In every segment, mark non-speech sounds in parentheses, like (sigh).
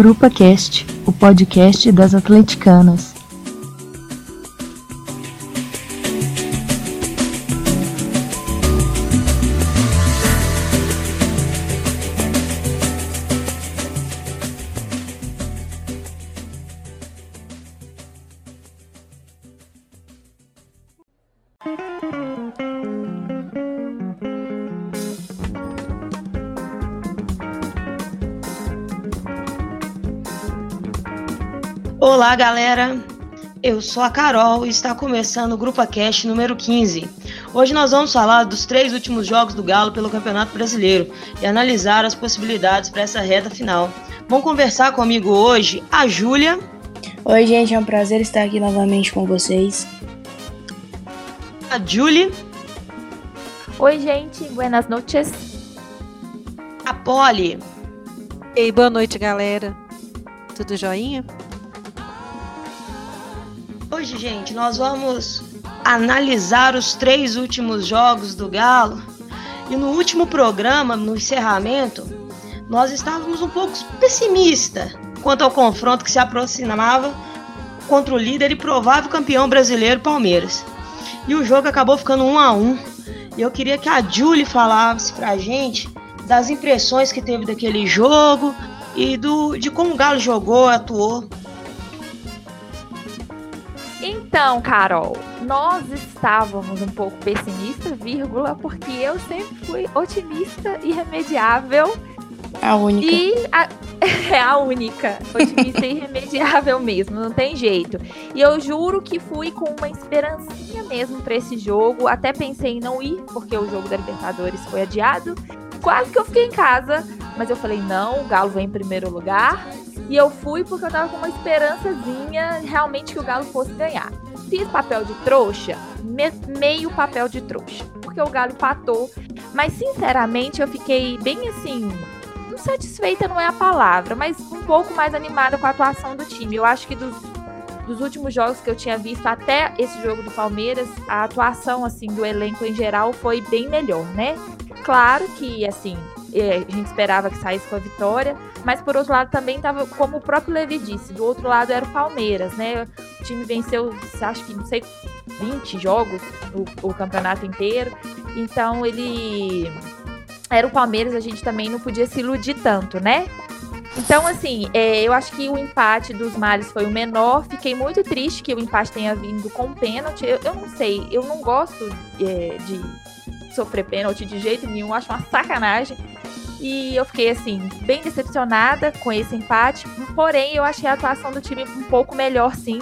Grupa Cast, o podcast das atleticanas. Galera. Eu sou a Carol e está começando o Grupo Cast número 15. Hoje nós vamos falar dos três últimos jogos do Galo pelo Campeonato Brasileiro e analisar as possibilidades para essa reta final. Vão conversar comigo hoje a Júlia. Oi, gente, é um prazer estar aqui novamente com vocês. A Julie. Oi, gente, buenas noches. A Polly. Ei, boa noite, galera. Tudo joinha? Hoje, gente, nós vamos analisar os três últimos jogos do Galo. E no último programa, no encerramento, nós estávamos um pouco pessimistas quanto ao confronto que se aproximava contra o líder e provável campeão brasileiro Palmeiras. E o jogo acabou ficando um a um. E eu queria que a Julie falasse pra gente das impressões que teve daquele jogo e do de como o Galo jogou, atuou. Então, Carol, nós estávamos um pouco pessimistas, vírgula, porque eu sempre fui otimista e remediável. A única. E a, (laughs) é a única. Otimista e irremediável mesmo, não tem jeito. E eu juro que fui com uma esperancinha mesmo para esse jogo. Até pensei em não ir, porque o jogo da Libertadores foi adiado. Quase que eu fiquei em casa, mas eu falei: não, o Galo vem em primeiro lugar. E eu fui porque eu tava com uma esperançazinha realmente que o Galo fosse ganhar. Fiz papel de trouxa, me, meio papel de trouxa, porque o Galo empatou. Mas sinceramente eu fiquei bem assim, não satisfeita não é a palavra, mas um pouco mais animada com a atuação do time. Eu acho que dos, dos últimos jogos que eu tinha visto até esse jogo do Palmeiras, a atuação assim do elenco em geral foi bem melhor, né? Claro que assim, a gente esperava que saísse com a vitória, mas por outro lado também estava, como o próprio Levi disse, do outro lado era o Palmeiras, né? O time venceu, acho que não sei, 20 jogos o, o campeonato inteiro. Então ele era o Palmeiras, a gente também não podia se iludir tanto, né? Então, assim, é, eu acho que o empate dos males foi o menor. Fiquei muito triste que o empate tenha vindo com pênalti. Eu, eu não sei, eu não gosto é, de sofrer pênalti de jeito nenhum, acho uma sacanagem. E eu fiquei, assim, bem decepcionada com esse empate. Porém, eu achei a atuação do time um pouco melhor, sim.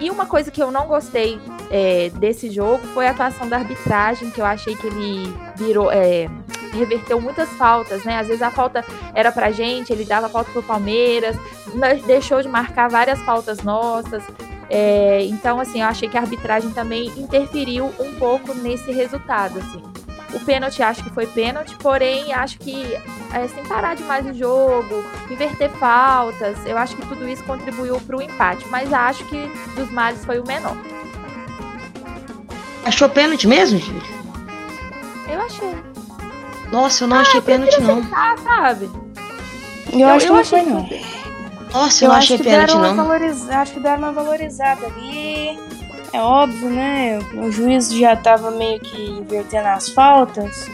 E uma coisa que eu não gostei é, desse jogo foi a atuação da arbitragem, que eu achei que ele virou. É, reverteu muitas faltas, né? Às vezes a falta era pra gente, ele dava falta pro Palmeiras, deixou de marcar várias faltas nossas. É, então, assim, eu achei que a arbitragem também interferiu um pouco nesse resultado, assim. O pênalti acho que foi pênalti, porém acho que é, sem parar demais o jogo, inverter faltas, eu acho que tudo isso contribuiu para o empate, mas acho que dos males foi o menor. Achou pênalti mesmo, Júlia? Eu achei. Nossa, eu não ah, achei pênalti não. sabe? Eu, eu acho que não foi não. Nossa, eu, eu achei pênalti não. Valoriza... Acho que deram uma valorizada ali. É óbvio, né? O juiz já estava meio que invertendo as faltas.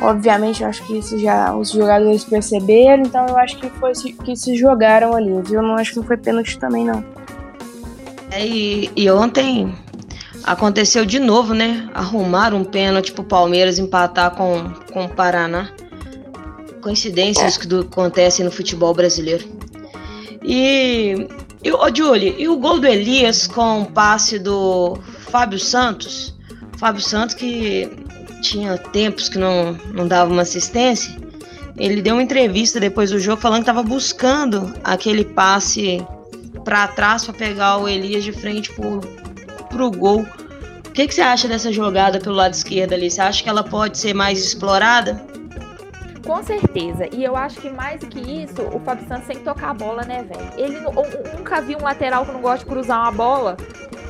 Obviamente, eu acho que isso já os jogadores perceberam, então eu acho que foi que se jogaram ali, viu? Eu não acho que não foi pênalti também, não. É, e, e ontem aconteceu de novo, né? Arrumaram um pênalti pro Palmeiras empatar com, com o Paraná. Coincidências é. que do, acontecem no futebol brasileiro. E e, ô, Julie, e o gol do Elias com o passe do Fábio Santos? Fábio Santos que tinha tempos que não, não dava uma assistência. Ele deu uma entrevista depois do jogo falando que estava buscando aquele passe para trás para pegar o Elias de frente pro, pro gol. O que, que você acha dessa jogada pelo lado esquerdo ali? Você acha que ela pode ser mais explorada? Com certeza. E eu acho que mais do que isso, o Fábio Santos tem que tocar a bola, né, velho? Ele nunca vi um lateral que não gosta de cruzar uma bola.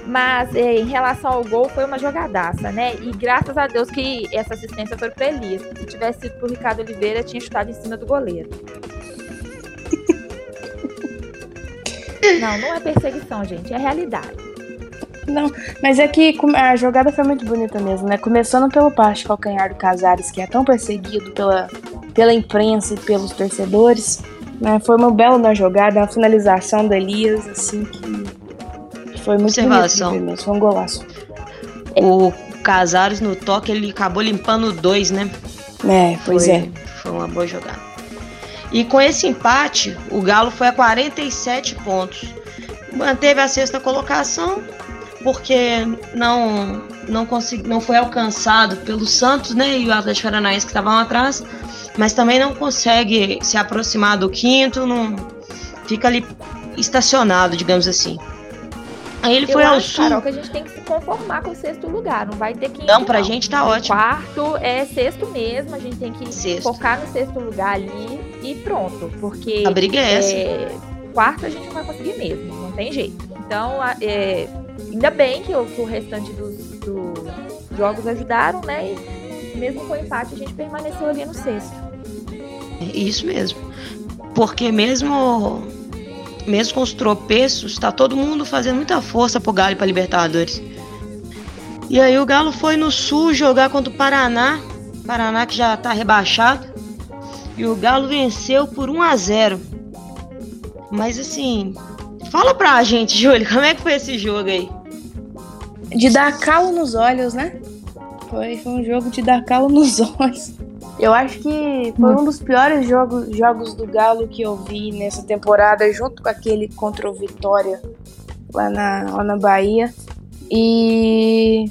Mas é, em relação ao gol, foi uma jogadaça, né? E graças a Deus que essa assistência foi para Elias. Se tivesse sido pro Ricardo Oliveira, tinha chutado em cima do goleiro. (laughs) Não, não é perseguição, gente, é realidade. Não, mas é que a jogada foi muito bonita mesmo, né? Começando pelo de calcanhar do Casares, que é tão perseguido pela, pela imprensa e pelos torcedores. Né? Foi uma bela jogada, a finalização do Elias, assim, que foi muito Observação. bonito mesmo, foi um golaço. O Casares no toque, ele acabou limpando dois, né? É, pois foi, é. Foi uma boa jogada. E com esse empate, o Galo foi a 47 pontos. Manteve a sexta colocação, porque não não consegui, não foi alcançado pelo Santos, né, e o Atlético Paranaense que estavam atrás, mas também não consegue se aproximar do quinto, não fica ali estacionado, digamos assim. Aí ele Eu foi ao acho, sul. Carol, que a gente tem que se conformar com o sexto lugar. Não vai ter que. Não, pra gente tá ótimo. Quarto é sexto mesmo. A gente tem que Sexto. focar no sexto lugar ali e pronto. Porque. A briga é essa. é, quarto a gente não vai conseguir mesmo. Não tem jeito. Então, é, ainda bem que o, que o restante dos, dos jogos ajudaram, né? E mesmo com o empate, a gente permaneceu ali no sexto. Isso mesmo. Porque mesmo mesmo com os tropeços, tá todo mundo fazendo muita força pro Galo para Libertadores. E aí o Galo foi no Sul jogar contra o Paraná, Paraná que já tá rebaixado. E o Galo venceu por 1 a 0. Mas assim, fala pra gente, (laughs) Júlio, como é que foi esse jogo aí? De dar calo nos olhos, né? Foi, foi um jogo de dar calo nos (laughs) olhos. Eu acho que foi um dos piores jogos, jogos do Galo que eu vi nessa temporada, junto com aquele contra o Vitória lá na, lá na Bahia. E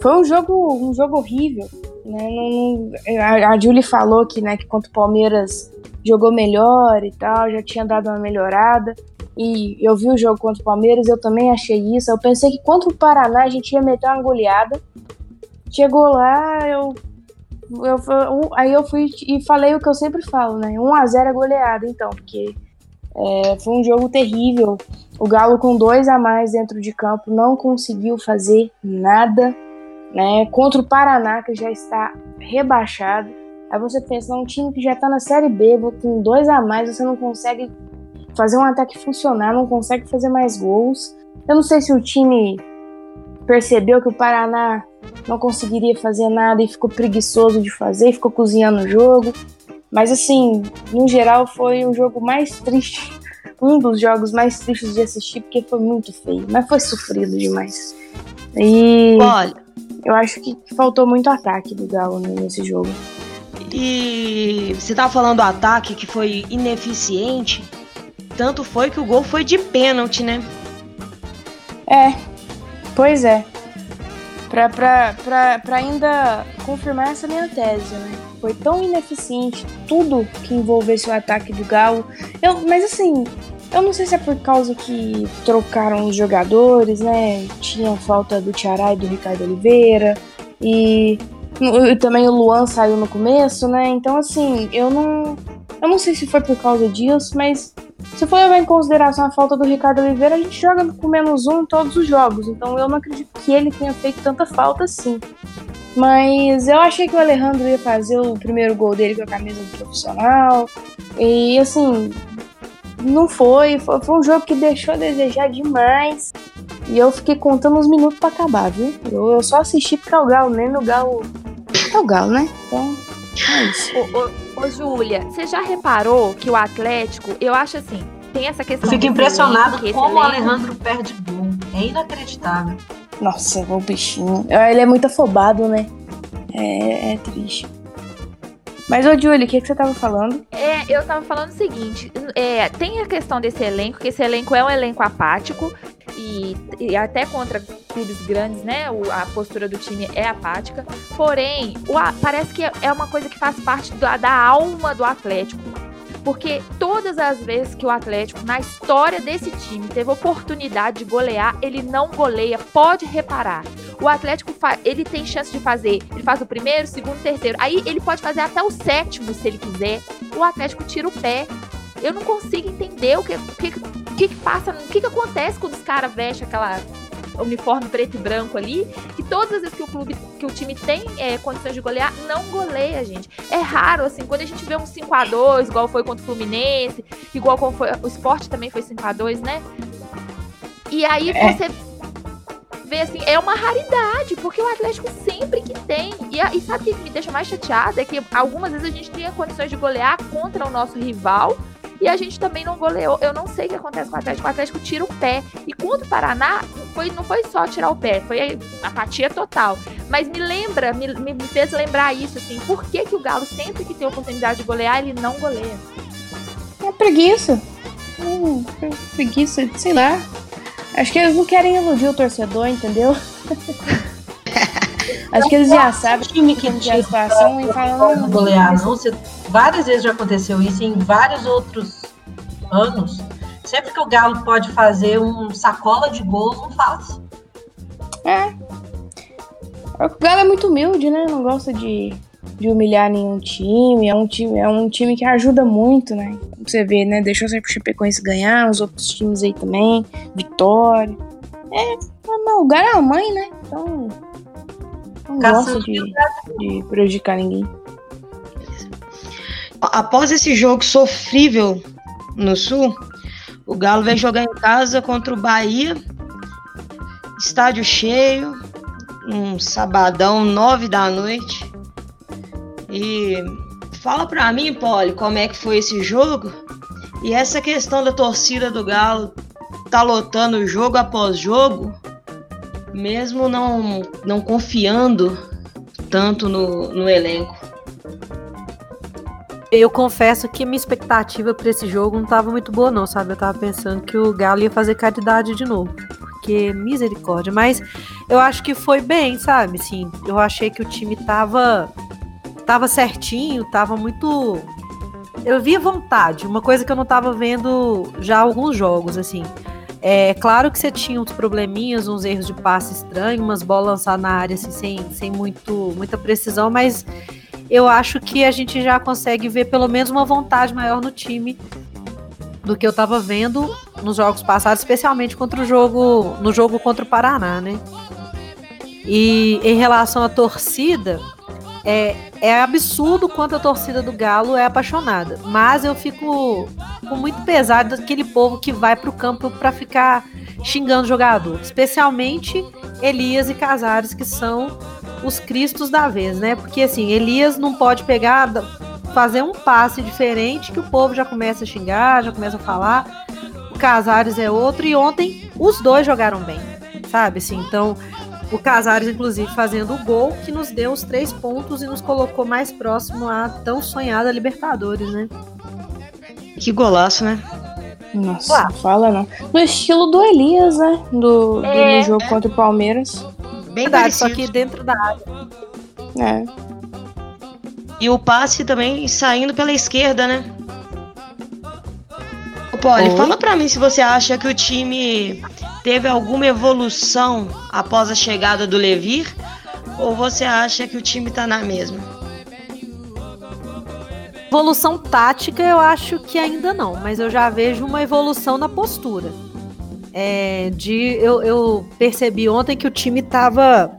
foi um jogo, um jogo horrível. Né? Não- não- a, a Julie falou que, né, que contra o Palmeiras jogou melhor e tal, já tinha dado uma melhorada. E eu vi o jogo contra o Palmeiras, eu também achei isso. Eu pensei que contra o Paraná a gente ia meter uma goleada. Chegou lá, eu. eu aí eu fui e falei o que eu sempre falo, né? 1x0 é goleada, então, porque é, foi um jogo terrível. O Galo, com dois a mais dentro de campo, não conseguiu fazer nada. Né? Contra o Paraná, que já está rebaixado. Aí você pensa, um time que já tá na Série B, com dois a mais, você não consegue fazer um ataque funcionar, não consegue fazer mais gols. Eu não sei se o time percebeu que o Paraná não conseguiria fazer nada e ficou preguiçoso de fazer, e ficou cozinhando o jogo. Mas assim, no geral foi o jogo mais triste, (laughs) um dos jogos mais tristes de assistir, porque foi muito feio, mas foi sofrido demais. E Olha, eu acho que faltou muito ataque do Galo né, nesse jogo. E você tava falando do ataque que foi ineficiente. Tanto foi que o gol foi de pênalti, né? É, pois é. Pra, pra, pra, pra ainda confirmar essa minha tese, né? Foi tão ineficiente tudo que envolvesse o ataque do Galo. Eu, mas assim, eu não sei se é por causa que trocaram os jogadores, né? Tinha falta do Tiará e do Ricardo Oliveira. E, e também o Luan saiu no começo, né? Então, assim, eu não. Eu não sei se foi por causa disso, mas se for levar em consideração a falta do Ricardo Oliveira, a gente joga com menos um em todos os jogos. Então eu não acredito que ele tenha feito tanta falta assim. Mas eu achei que o Alejandro ia fazer o primeiro gol dele com a camisa do profissional. E assim, não foi. Foi, foi um jogo que deixou a desejar demais. E eu fiquei contando os minutos pra acabar, viu? Eu, eu só assisti porque é o Galo, nem o Galo. É o Galo, né? Então, é isso. Ô, ô, ô, Júlia, você já reparou que o Atlético, eu acho assim, tem essa questão. Eu fico impressionado elenco, que esse como o Alejandro perde gol. É inacreditável. Nossa, o bichinho. Ah, Ele é muito afobado, né? É, é triste. Mas, ô, Julie, o que, que você tava falando? É, eu tava falando o seguinte, é, tem a questão desse elenco, que esse elenco é um elenco apático e, e até contra clubes grandes, né, o- a postura do time é apática, porém, o parece que é- é uma coisa que faz parte da, da alma do Atlético, porque todas as vezes que o Atlético, na história desse time, teve oportunidade de golear, ele não goleia, pode reparar. O Atlético ele tem chance de fazer, ele faz o primeiro, segundo, terceiro. Aí ele pode fazer até o sétimo se ele quiser. O Atlético tira o pé. Eu não consigo entender o que, que, que, que passa, o que, que acontece quando os caras vestem aquela uniforme preto e branco ali, que todas as vezes que o clube, que o time tem é, condições de golear, não goleia, gente. É raro, assim, quando a gente vê um 5x2, igual foi contra o Fluminense, igual como foi, o Sport também foi 5x2, né? E aí É. você vê assim, é uma raridade, porque o Atlético sempre que tem. E, a- e sabe o que me deixa mais chateada? É que algumas vezes a gente tinha condições de golear contra o nosso rival. E a gente também não goleou. Eu não sei o que acontece com o Atlético. O Atlético tira o pé. E contra o Paraná, foi, não foi só tirar o pé, foi apatia total. Mas me lembra, me, me fez lembrar isso, assim. Por que, que o Galo, sempre que tem oportunidade de golear, ele não goleia? É preguiça. Hum, pre- preguiça, sei lá. Acho que eles não querem iludir o torcedor, entendeu? (laughs) Acho que eles já sabem time que tira situação e falam. pode "Não, golear, não. Várias vezes já aconteceu isso em vários outros anos. Sempre que o Galo pode fazer um sacola de gol, não faz. É. O Galo é muito humilde, né? Não gosta de, de humilhar nenhum time. É um time, é um time que ajuda muito, né? Como Você vê, né? Deixou sempre o Chapecoense ganhar, os outros times aí também. Vitória. É, mas o Galo é a mãe, né? Então. Não gosta Caçando de, de prejudicar ninguém. Após esse jogo sofrível no Sul, o Galo vai jogar em casa contra o Bahia. Estádio cheio, um sabadão, nove da noite. E fala pra mim, Poli, como é que foi esse jogo? E essa questão da torcida do Galo tá lotando jogo após jogo, mesmo não, não confiando tanto no, no elenco. Eu confesso que minha expectativa pra esse jogo não tava muito boa, não, sabe? Eu tava pensando que o Galo ia fazer caridade de novo. Porque misericórdia. Mas eu acho que foi bem, sabe? Sim, eu achei que o time tava. Tava certinho, tava muito. Eu via vontade, uma coisa que eu não tava vendo já alguns jogos, assim. É claro que você tinha uns probleminhas, uns erros de passe estranho, umas bolas lançadas na área assim, sem, sem muito, muita precisão, mas eu acho que a gente já consegue ver pelo menos uma vontade maior no time do que eu tava vendo nos jogos passados, especialmente contra o jogo no jogo contra o Paraná, né? E em relação à torcida, é, é absurdo quanto a torcida do Galo é apaixonada, mas eu fico com muito pesar daquele povo que vai pro campo para ficar xingando o jogador, especialmente Elias e Casares, que são os cristos da vez, né? Porque assim, Elias não pode pegar, fazer um passe diferente que o povo já começa a xingar, já começa a falar. O Casares é outro e ontem os dois jogaram bem, sabe? Assim, então o Casares inclusive fazendo o gol que nos deu os três pontos e nos colocou mais próximo à tão sonhada Libertadores, né? Que golaço, né? Nossa, não fala não. No estilo do Elias, né? Do, do É. jogo contra o Palmeiras. Bem Verdade, só parecido. que dentro da área. É. E o passe também saindo pela esquerda, né? Ô, Poli, Oi? fala pra mim se você acha que o time teve alguma evolução após a chegada do Levir ou você acha que o time tá na mesma? Evolução tática eu acho que ainda não, mas eu já vejo uma evolução na postura. É, de eu, eu percebi ontem que o time tava,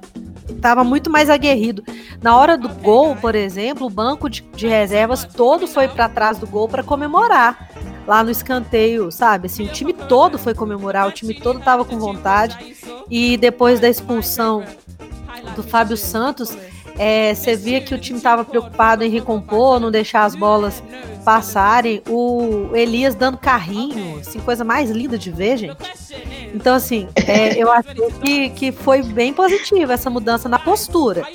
tava muito mais aguerrido. Na hora do gol, por exemplo, o banco de, de reservas todo foi para trás do gol para comemorar lá no escanteio, sabe? Assim, o time todo foi comemorar, o time todo tava com vontade. E depois da expulsão do Fábio Santos, é, você via que o time estava preocupado em recompor, não deixar as bolas passarem. O Elias dando carrinho, assim, coisa mais linda de ver, gente. Então, assim, é, eu achei que, que foi bem positiva essa mudança na postura.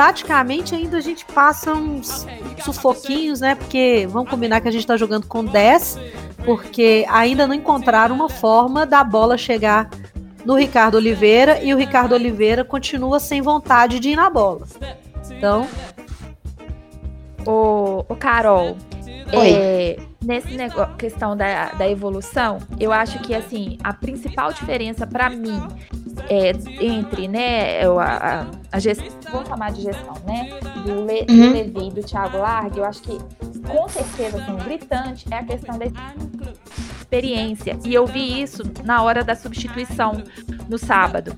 Taticamente, ainda a gente passa uns sufoquinhos, né? Porque vamos combinar que a gente tá jogando com 10, porque ainda não encontraram uma forma da bola chegar no Ricardo Oliveira e o Ricardo Oliveira continua sem vontade de ir na bola. Então, Ô, ô Carol, Oi. é, nesse negócio, questão da, da evolução, eu acho que assim a principal diferença para mim é, entre né eu, a, a, a gestão, vamos chamar de gestão, né, do, Le, do Uhum. Levi e do Thiago Largue, eu acho que com certeza assim, gritante é a questão da experiência e eu vi isso na hora da substituição no sábado,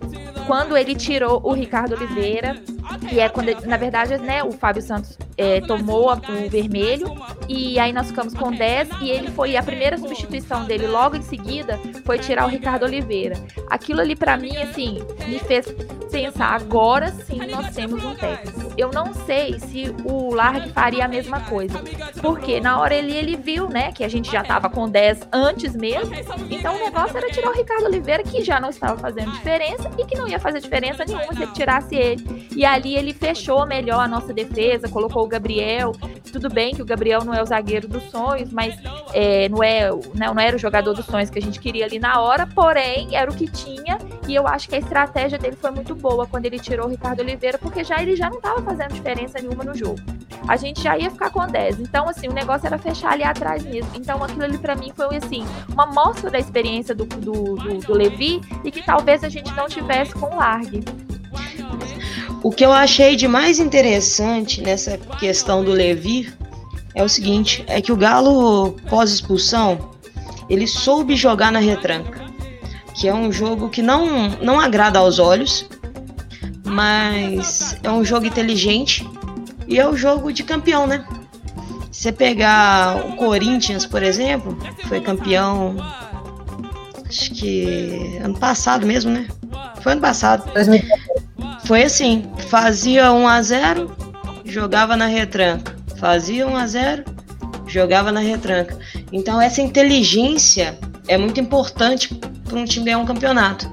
quando ele tirou o Ricardo Oliveira e é quando ele- na verdade né o Fábio Santos é, tomou o vermelho e aí nós ficamos com 10 e ele foi a primeira substituição dele logo em seguida foi tirar o Ricardo Oliveira. Aquilo ali pra mim assim me fez pensar agora sim nós temos um técnico. Eu não sei se o Largue faria a mesma coisa, porque na hora ele ele viu, né, que a gente já tava com 10 antes mesmo. Então o negócio era tirar o Ricardo Oliveira que já não estava fazendo diferença e que não ia fazer diferença nenhuma se ele tirasse ele. E ali ele fechou melhor a nossa defesa, colocou o Gabriel. Tudo bem que o Gabriel não é o zagueiro dos sonhos, mas é, não, é, não, não era o jogador dos sonhos que a gente queria ali na hora, porém era o que tinha. E eu acho que a estratégia dele foi muito boa quando ele tirou o Ricardo Oliveira, porque já ele já não estava fazendo diferença nenhuma no jogo. A gente já ia ficar com 10. Então, assim, o negócio era fechar ali atrás mesmo. Então, aquilo ali pra mim foi, assim, uma mostra da experiência do, do, do, do Levi e que talvez a gente não tivesse com o Largue. O que eu achei de mais interessante nessa questão do Levi é o seguinte, é que o Galo pós-expulsão, ele soube jogar na retranca, que é um jogo que não não agrada aos olhos, mas é um jogo inteligente e é o jogo de campeão, né? Se você pegar o Corinthians, por exemplo, foi campeão acho que ano passado mesmo, né? Foi ano passado. 2000. Foi assim, fazia 1 a 0, jogava na retranca. Fazia 1 a 0, jogava na retranca. Então essa inteligência é muito importante para um time ganhar um campeonato.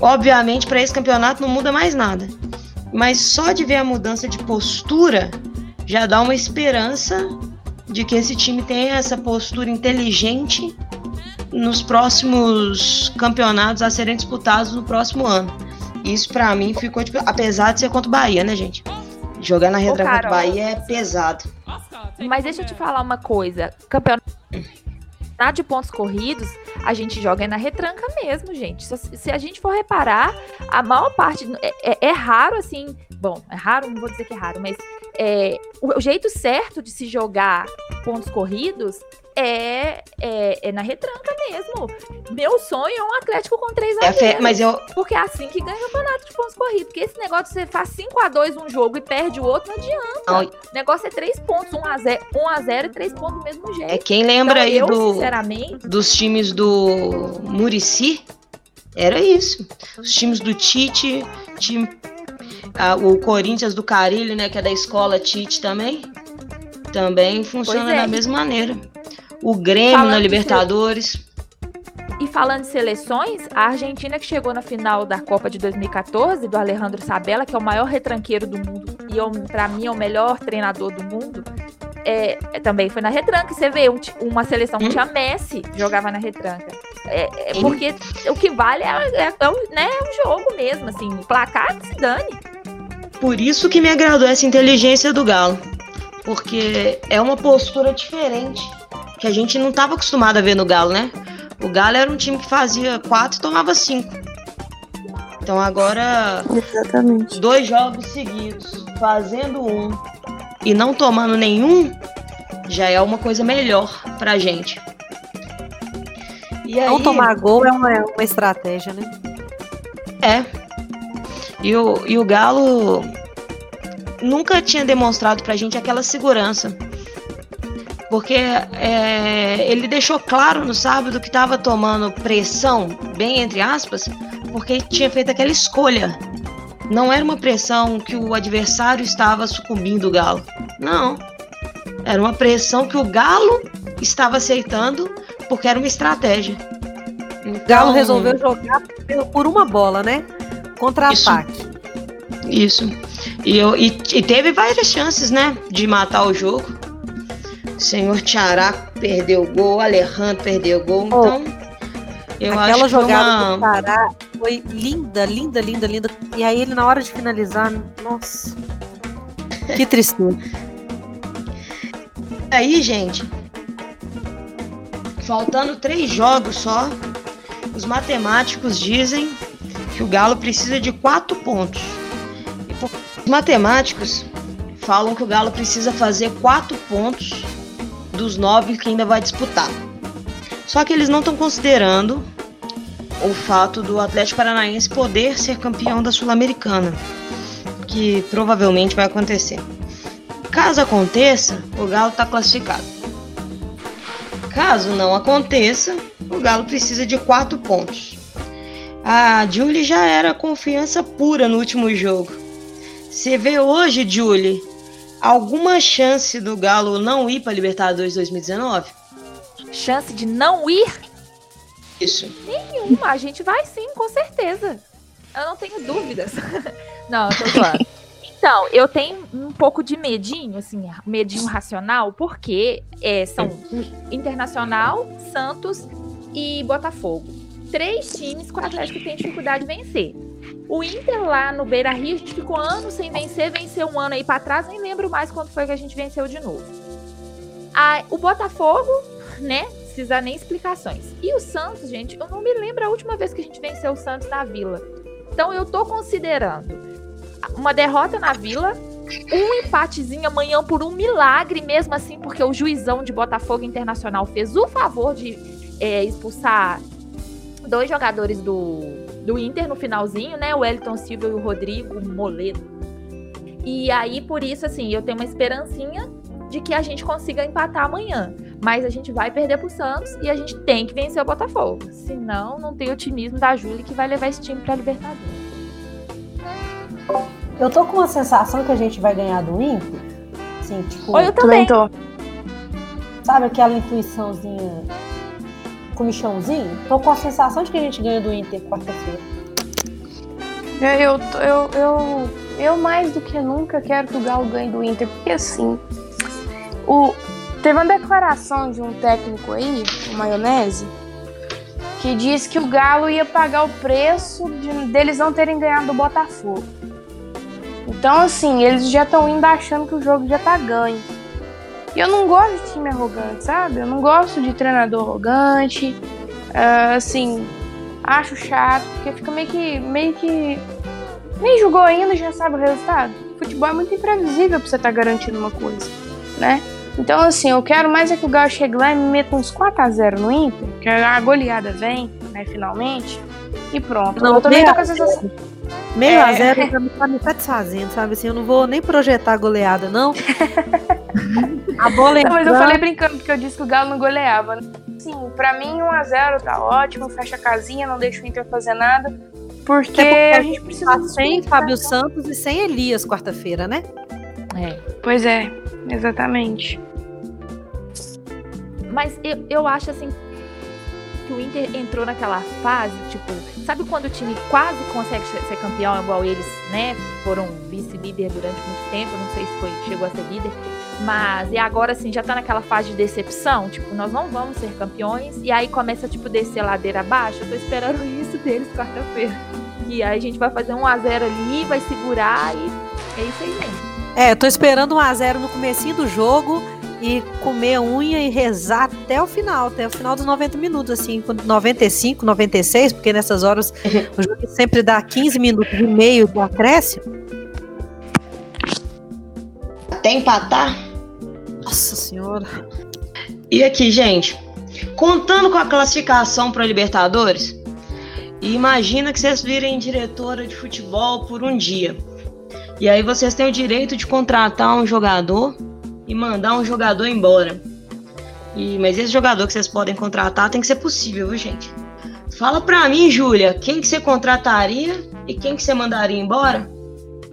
Obviamente, para esse campeonato não muda mais nada. Mas só de ver a mudança de postura já dá uma esperança de que esse time tenha essa postura inteligente nos próximos campeonatos a serem disputados no próximo ano. Isso pra mim ficou tipo, apesar de ser contra o Bahia, né, gente? Jogar na retranca contra o. Bahia é pesado. Mas deixa eu te falar uma coisa. Campeonato de pontos corridos, a gente joga é na retranca mesmo, gente. Se, se a gente for reparar, a maior parte. É, é- é raro, assim. Bom, é raro, não vou dizer que é raro, mas é, o, o jeito certo de se jogar pontos corridos é, é, é na retranca mesmo. Meu sonho é um Atlético com três É zagueiros. Mas eu, Porque é assim que ganha campeonato de pontos corridos. Porque esse negócio de você faz 5x2 um jogo e perde o outro, não adianta. Não. O negócio é 3 pontos, 1x0 1 a 0 e 3 pontos do mesmo jeito. é quem lembra então, aí eu, do, sinceramente, dos times do Murici, era isso. Os times do Tite, time, ah, o Corinthians do Carilho, né, que é da escola Tite também, também funciona é. da mesma maneira. O Grêmio Falando na Libertadores, E falando de seleções, a Argentina que chegou na final da Copa de 2014, do Alejandro Sabella, que é o maior retranqueiro do mundo e é para mim é o melhor treinador do mundo, é, é, também foi na retranca. Você vê um uma seleção que Hum. tinha Messi jogava na retranca. É, é Sim. porque o que vale é, é, é o- né, é o jogo mesmo, assim, o placar que se dane. Por isso que me agradou essa inteligência do Galo. Porque é uma postura diferente. Que a gente não estava acostumado a ver no Galo, né? O Galo era um time que fazia quatro e tomava cinco. Então agora, Exatamente. dois jogos seguidos, fazendo um e não tomando nenhum, já é uma coisa melhor pra gente. E aí, Não tomar gol é uma, é uma estratégia, né? é. E o, e o Galo nunca tinha demonstrado pra gente aquela segurança. Porque é, ele deixou claro no sábado que estava tomando pressão, bem entre aspas, porque tinha feito aquela escolha. Não era uma pressão que o adversário estava sucumbindo o Galo. Não. Era uma pressão que o Galo estava aceitando porque era uma estratégia. O Galo Então, resolveu jogar por- uma bola, né? Contra-ataque. Isso. E, eu, e, e teve várias chances, né? De matar o jogo. O senhor Tiará perdeu o gol, Alejandro perdeu o gol. Oh, Então, eu Aquela acho que jogada do uma... Pará foi linda, linda, linda, linda. E aí ele, na hora de finalizar, nossa. Que tristeza. (laughs) Aí, gente, faltando três jogos só, os matemáticos dizem que o Galo precisa de quatro pontos. Os matemáticos falam que o Galo precisa fazer quatro pontos dos nove que ainda vai disputar. Só que eles não estão considerando o fato do Atlético Paranaense poder ser campeão da Sul-Americana, que provavelmente vai acontecer. Caso aconteça, o Galo está classificado. Caso não aconteça, o Galo precisa de quatro pontos. A Julie já era confiança pura no último jogo. Você vê hoje, Julie, alguma chance do Galo não ir para Libertadores 2019? Chance de não ir? Isso. Nenhuma. A gente vai sim, com certeza. Eu não tenho dúvidas. (laughs) não, eu tô zoando. Então, eu tenho um pouco de medinho, assim, medinho racional, porque é, são Internacional, Santos e Botafogo. Três times que o Atlético tem dificuldade de vencer. O Inter lá no Beira Rio, a gente ficou anos sem vencer, venceu um ano aí para trás, nem lembro mais quando foi que a gente venceu de novo. Ah, o Botafogo, né? Precisa nem explicações. E o Santos, gente, eu não me lembro a última vez que a gente venceu o Santos na Vila. Então eu tô considerando uma derrota na Vila, um empatezinho amanhã por um milagre, mesmo assim, porque o juizão de Botafogo Internacional fez o favor de é, expulsar dois jogadores do, do Inter no finalzinho, né? O Elton Silva e o Rodrigo Moledo. E aí, por isso, assim, eu tenho uma esperancinha de que a gente consiga empatar amanhã. Mas a gente vai perder pro Santos e a gente tem que vencer o Botafogo. Senão, não tem otimismo da Júlia que vai levar esse time pra Libertadores. Eu tô com uma sensação que a gente vai ganhar do Inter. Assim, tipo, eu também. tô. sabe aquela intuiçãozinha comichãozinho? Tô com a sensação de que a gente ganha do Inter quarta-feira. Eu, eu, eu, eu, eu mais do que nunca quero que o Galo ganhe do Inter, porque assim, o, teve uma declaração de um técnico aí, o Maionese, que disse que o Galo ia pagar o preço de, deles não terem ganhado do Botafogo. Então, assim, eles já estão indo achando que o jogo já tá ganho. E eu não gosto de time arrogante, sabe? Eu não gosto de treinador arrogante. Ah, assim, acho chato, porque fica meio que. meio que. Nem jogou ainda e já sabe o resultado. Futebol é muito imprevisível pra você estar garantindo uma coisa, né? Então, assim, eu quero mais é que o Galo chegue lá e me meta uns 4x0 no Inter, que a goleada vem, né, finalmente, e pronto. Não, eu também nem tô com essa sensação. Meio É. a zero (laughs) já me tá me satisfazendo, sabe? Assim, eu não vou nem projetar goleada, não. (laughs) a bola Não, mas eu falei brincando, porque eu disse que o Galo não goleava. né? Sim, pra mim 1x0 tá ótimo, fecha a casinha, não deixa o Inter fazer nada. Porque Até porque a gente precisa. Tá sem Fábio Santos e sem Elias quarta-feira, né? É. Pois é, exatamente. Mas eu, eu acho assim que o Inter entrou naquela fase, tipo, sabe quando o time quase consegue ser ser campeão, igual eles, né? Foram vice-líder durante muito tempo, não sei se foi, chegou a ser líder. Mas e agora assim, já tá naquela fase de decepção, tipo, nós não vamos ser campeões, e aí começa tipo descer ladeira abaixo. Eu tô esperando (laughs) isso deles quarta-feira. E aí a gente vai fazer um a 0 ali, vai segurar e é isso aí mesmo. É, eu tô esperando um a 0 no comecinho do jogo e comer unha e rezar até o final, até o final dos 90 minutos, assim, quando- 95, 96, porque nessas horas o jogo sempre dá 15 minutos e meio do acréscimo. Até empatar? Nossa senhora. E aqui, gente, contando com a classificação para Libertadores, imagina que vocês virem diretora de futebol por um dia. E aí vocês têm o direito de contratar um jogador e mandar um jogador embora. E, mas esse jogador que vocês podem contratar tem que ser possível, viu, gente? Fala pra mim, Júlia, quem que você contrataria e quem que você mandaria embora?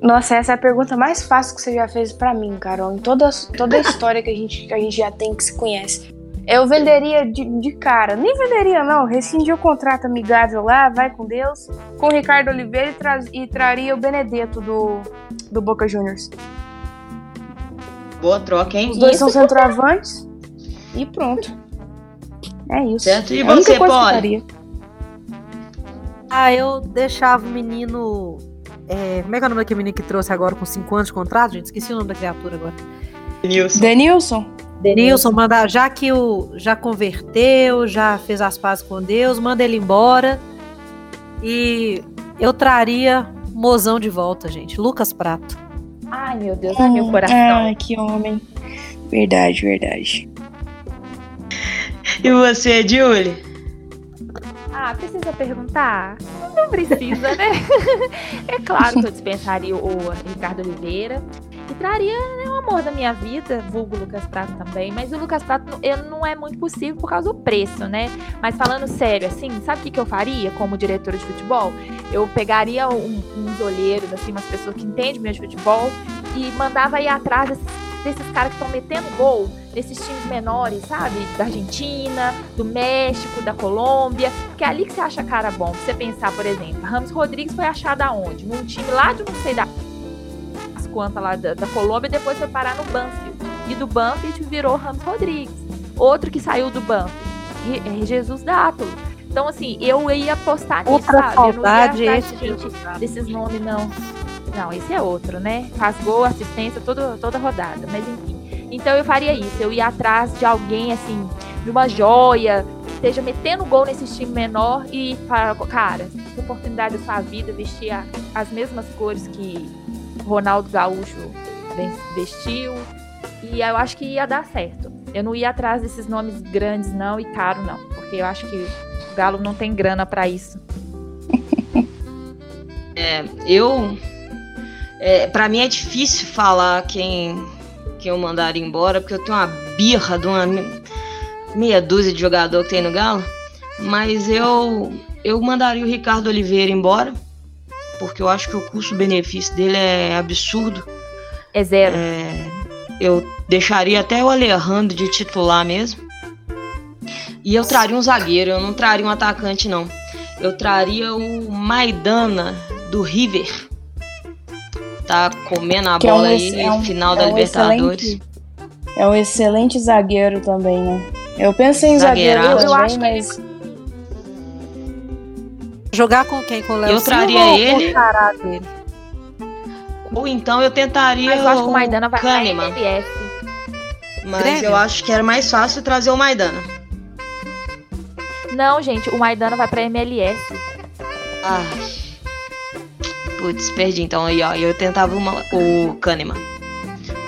Nossa, essa é a pergunta mais fácil que você já fez pra mim, Carol. Em toda, toda a (laughs) história que a, gente, que a gente já tem, que se conhece. Eu venderia de, de cara. Nem venderia, não. Rescindia o contrato amigável lá, vai com Deus. Com o Ricardo Oliveira e, tra- e traria o Benedetto do, do Boca Juniors. Boa troca, hein? Os dois Isso são centroavantes. E pronto. É isso. Certo? E É você, Polly? Ah, eu deixava o menino. É, como é que é o nome daquele menino que trouxe agora com 5 anos de contrato, gente? Esqueci o nome da criatura agora. Nilson. Denilson? Denilson, mandar, já que o já converteu, já fez as pazes com Deus, manda ele embora. E eu traria Mozão de volta, gente. Lucas Prato. Ai, meu Deus, ai meu Hum, coração. Ah, que homem. Verdade, verdade. E você, Julie? Ah, precisa perguntar? Não precisa, né? (laughs) é claro que eu dispensaria o, Ricardo Oliveira. que traria né, o amor da minha vida, vulgo Lucas Prato também. Mas o Lucas Prato eu, não é muito possível por causa do preço, né? Mas falando sério, assim, sabe o que, que eu faria como diretora de futebol? Eu pegaria um, uns olheiros, assim, umas pessoas que entendem mesmo de futebol e mandava ir atrás desses, desses caras que estão metendo gol desses times menores, sabe? Da Argentina, do México, da Colômbia, porque é ali que você acha cara bom. Pra você pensar, por exemplo, Ramos Rodrigues foi achado aonde? Num time lá de não sei da quanta lá da, da Colômbia, depois foi parar no Banfield. E do Banfield virou Ramos Rodrigues. Outro que saiu do Banfield, é Jesus Dátulo. Então, assim, eu ia apostar nisso, Outra sabe? saudade, eu não ia atrás, gente, desses nomes, não. Não, esse é outro, né? Faz gol, assistência, todo, toda rodada. Mas enfim. Então eu faria isso. Eu ia atrás de alguém, assim, de uma joia, que esteja metendo gol nesse time menor e falar, cara, oportunidade da sua vida, vestir a, as mesmas cores que Ronaldo Gaúcho vestiu. E eu acho que ia dar certo. Eu não ia atrás desses nomes grandes, não, e caro, não. Porque eu acho que o Galo não tem grana para isso. (laughs) É, eu. É, para mim é difícil falar quem, quem eu mandaria embora, porque eu tenho uma birra de uma meia dúzia de jogador que tem no Galo. Mas eu, eu mandaria o Ricardo Oliveira embora, porque eu acho que o custo-benefício dele é absurdo. É zero. É, eu deixaria até o Alejandro de titular mesmo. E eu traria um zagueiro, eu não traria um atacante, não. Eu traria o Maidana do River. Tá comendo a Que é bola um aí é um- final é da um Libertadores. É um excelente zagueiro também, né? Eu pensei em zagueiro também, Eu acho ele- mas Jogar com quem? Com o Léo Eu traria ele. o? Ou então eu tentaria Mas eu acho que o o Maidana vai pra Kahneman. MLS. Mas Grêmio? eu acho que era mais fácil trazer o Maidana. Não, gente, o Maidana vai pra MLS. Ah. Putz, perdi então aí, ó. Eu tentava uma- o Kahneman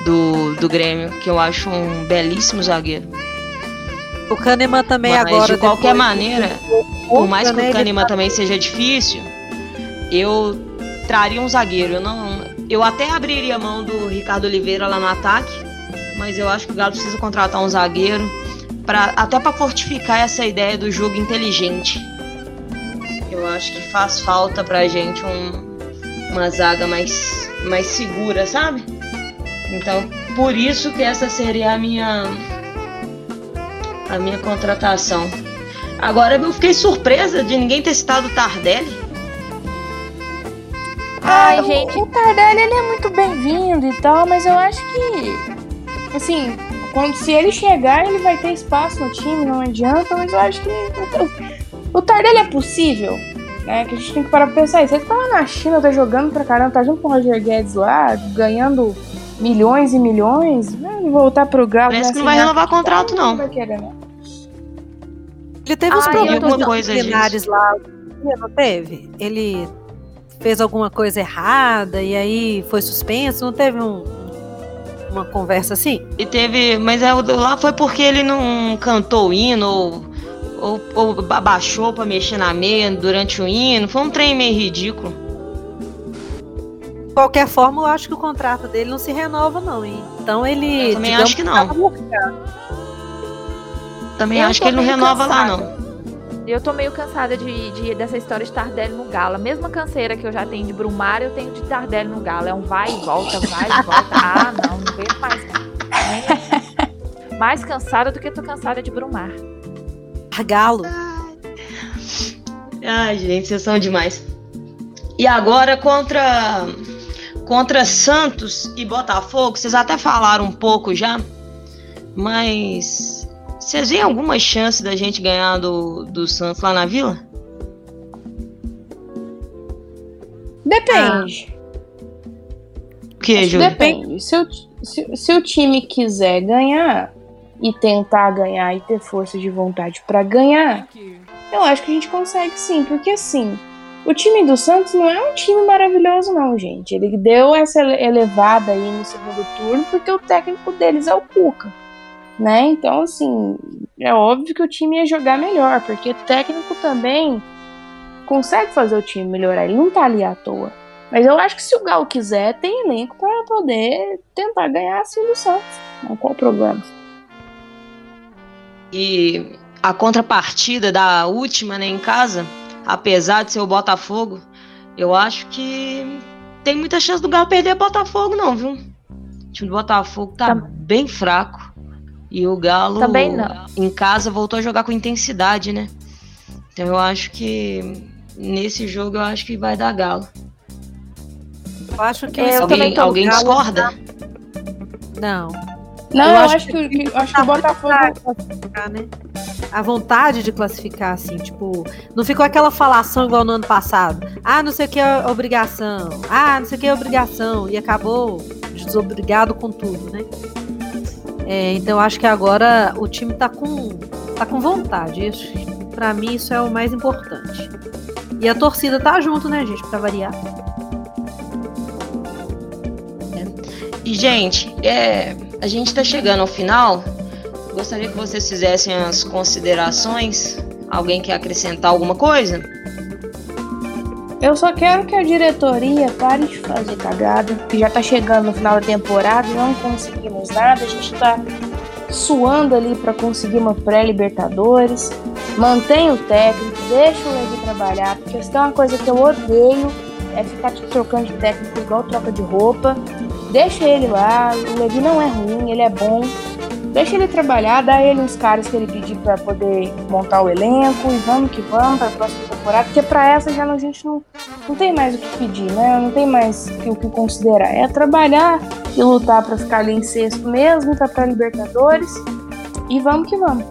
do, do Grêmio, que eu acho um belíssimo zagueiro. O Kahneman também Mas agora. de qualquer maneira, por mais que o ele Kahneman tá- também seja difícil, eu traria um zagueiro. Eu não, eu até abriria a mão do Ricardo Oliveira lá no ataque, mas eu acho que o Galo precisa contratar um zagueiro para até para fortificar essa ideia do jogo inteligente. Eu acho que faz falta pra gente um- uma zaga mais mais segura, sabe? Então, por isso que essa seria a minha a minha contratação. Agora eu fiquei surpresa de ninguém ter citado o Tardelli. Ai, Ah, gente. O Tardelli ele é muito bem-vindo e tal, mas eu acho que. Assim, quando, se ele chegar, ele vai ter espaço no time, não adianta, mas eu acho que. O, o Tardelli é possível, né? Que a gente tem que parar pra pensar isso. Ele tá lá na China, tá jogando pra caramba, tá junto com o Roger Guedes lá, ganhando milhões e milhões. Né? Ele voltar pro Galo. Parece que não assinar vai renovar futebol, contrato, não. vai querer, né? Ele teve uns Ai, eu problemas disciplinares lá, não teve? Ele fez alguma coisa errada e aí foi suspenso? Não teve um- uma conversa assim? E teve. Mas é, lá foi porque ele não cantou o hino ou, ou, ou abaixou pra mexer na meia durante o hino. Foi um trem meio ridículo. De qualquer forma, eu acho que o contrato dele não se renova, não. hein? Então ele. Eu também digamos acho que não. Também Eu acho que ele não renova lá, cansada. não. Eu tô meio cansada de, de- dessa história de Tardelli no Galo. A mesma canseira que eu já tenho de Brumar, eu tenho de Tardelli no Galo. É um vai e volta, vai e volta. (laughs) Ah, não, não vejo mais. Mais cansada do que tô cansada de Brumar. Galo. Ai, gente, vocês são demais. E agora contra contra Santos e Botafogo, vocês até falaram um pouco já, mas vocês veem alguma chance da gente ganhar do, do Santos lá na Vila? Depende. O que? Depende. Se o, se, se o time quiser ganhar e tentar ganhar e ter força de vontade pra ganhar, eu acho que a gente consegue sim, porque assim, o time do Santos não é um time maravilhoso não, gente. Ele deu essa ele- elevada aí no segundo turno porque o técnico deles é o Cuca, né? Então assim, é óbvio que o time ia jogar melhor, porque o técnico também consegue fazer o time melhorar. Ele não tá ali à toa. Mas eu acho que se o Galo quiser, tem elenco para poder tentar ganhar assim do Santos. Não, qual o problema? E a contrapartida da última, né, em casa, apesar de ser o Botafogo, eu acho que tem muita chance do Galo perder o Botafogo, não, viu? O time do Botafogo tá Tam- bem fraco. E o Galo, Também não. em casa, voltou a jogar com intensidade, né? Então eu acho que nesse jogo eu acho que vai dar Galo. Eu acho que É, eu Alguém, alguém discorda? Não, Não, Eu acho acho, que, que- acho que o Botafogo. classificar, né? A vontade de classificar, assim, tipo, não ficou aquela falação igual no ano passado. Ah, não sei o que é obrigação. Ah, não sei o que é obrigação. E acabou desobrigado com tudo, né? É, então acho que agora o time tá com, tá com vontade. Isso, pra mim, isso é o mais importante. E a torcida tá junto, né, gente, pra variar. E, gente, é, a gente está chegando ao final. Gostaria que vocês fizessem as considerações. Alguém quer acrescentar alguma coisa? Eu só quero que a diretoria pare de fazer cagada, que já tá chegando no final da temporada e não conseguimos nada. A gente tá suando ali pra conseguir uma pré-Libertadores. Mantém o técnico, deixa o Levi trabalhar, porque se tem uma coisa que eu odeio é ficar tipo, trocando de técnico igual troca de roupa. Deixa ele lá, o Levi não é ruim, ele é bom. Deixa ele trabalhar, dá ele uns caras que ele pedir pra poder montar o elenco e vamos que vamos pra próxima temporada, porque pra essa já a gente não, não tem mais o que pedir, né? Não tem mais o que considerar. É trabalhar e lutar pra ficar ali em sexto mesmo, ir pra pré-Libertadores e vamos que vamos.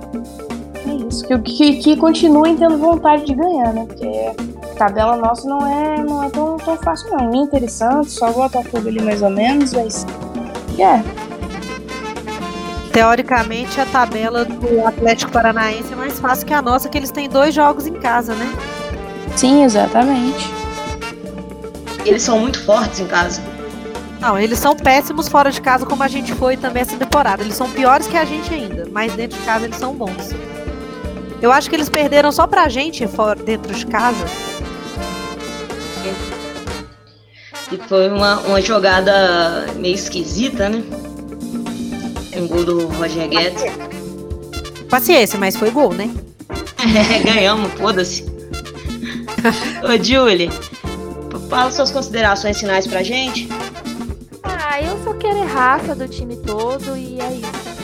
É isso. Que, que, que continuem tendo vontade de ganhar, né? Porque a tabela nossa não é, não é tão, tão fácil, não. Inter e Santos, só o Botafogo ali mais ou menos, mas. É, Teoricamente, a tabela do Atlético Paranaense é mais fácil que a nossa, que eles têm dois jogos em casa, né? sim, exatamente. Eles são muito fortes em casa. Não, eles são péssimos fora de casa, como a gente foi também essa temporada. Eles são piores que a gente ainda, mas dentro de casa eles são bons. Eu acho que eles perderam só pra gente fora, dentro de casa. E foi uma, uma jogada meio esquisita, né? Um gol do Roger Guedes. Paciência, mas foi gol, né? É, (laughs) ganhamos, foda-se. (laughs) Ô, Julie, fala suas considerações finais pra gente. Ah, eu só quero é raça do time todo e é isso.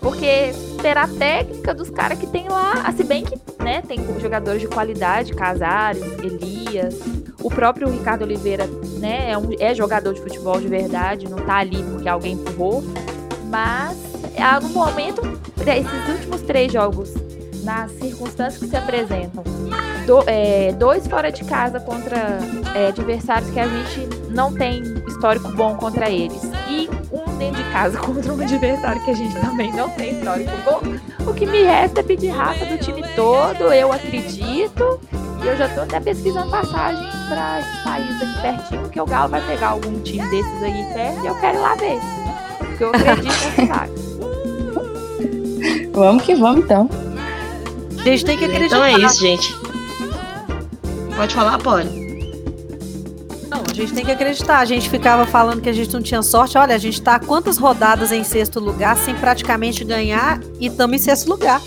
Porque terá a técnica dos caras que tem lá, ah, se bem que né, tem jogadores de qualidade, Casares, Elias, o próprio Ricardo Oliveira né, é, um- é jogador de futebol de verdade, não tá ali porque alguém empurrou. Mas ah, no momento, desses últimos três jogos, nas circunstâncias que se apresentam, do- é, dois fora de casa contra é, adversários que a gente não tem histórico bom contra eles. E um dentro de casa (laughs) contra um adversário que a gente também não tem histórico bom. O que me resta é pedir raça do time todo, eu acredito. E eu já tô até pesquisando passagem para esse país aqui pertinho, que o Galo vai pegar algum time desses aí perto e eu quero ir lá ver. Porque eu acredito nessa (laughs) vaga. Vamos que vamos então. A gente tem que acreditar. Então é isso, gente. Pode falar, pode. Não, a gente tem que acreditar. A gente ficava falando que a gente não tinha sorte. Olha, a gente tá há quantas rodadas em sexto lugar sem praticamente ganhar e estamos em sexto lugar.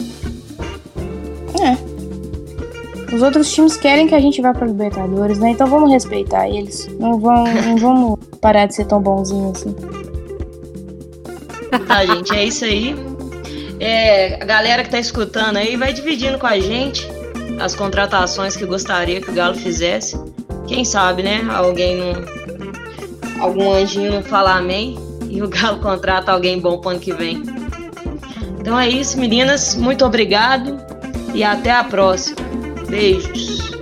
Os outros times querem que a gente vá pra Libertadores, né? Então vamos respeitar eles. Não, não vamos parar de ser tão bonzinho assim. Tá, gente, é isso aí. É, a galera que tá escutando aí vai dividindo com a gente as contratações que gostaria que o Galo fizesse. Quem sabe, né? Alguém não. Algum anjinho não fala amém e o Galo (laughs) contrata alguém bom pro ano que vem. Então é isso, meninas. Muito obrigado e até a próxima. Beijos.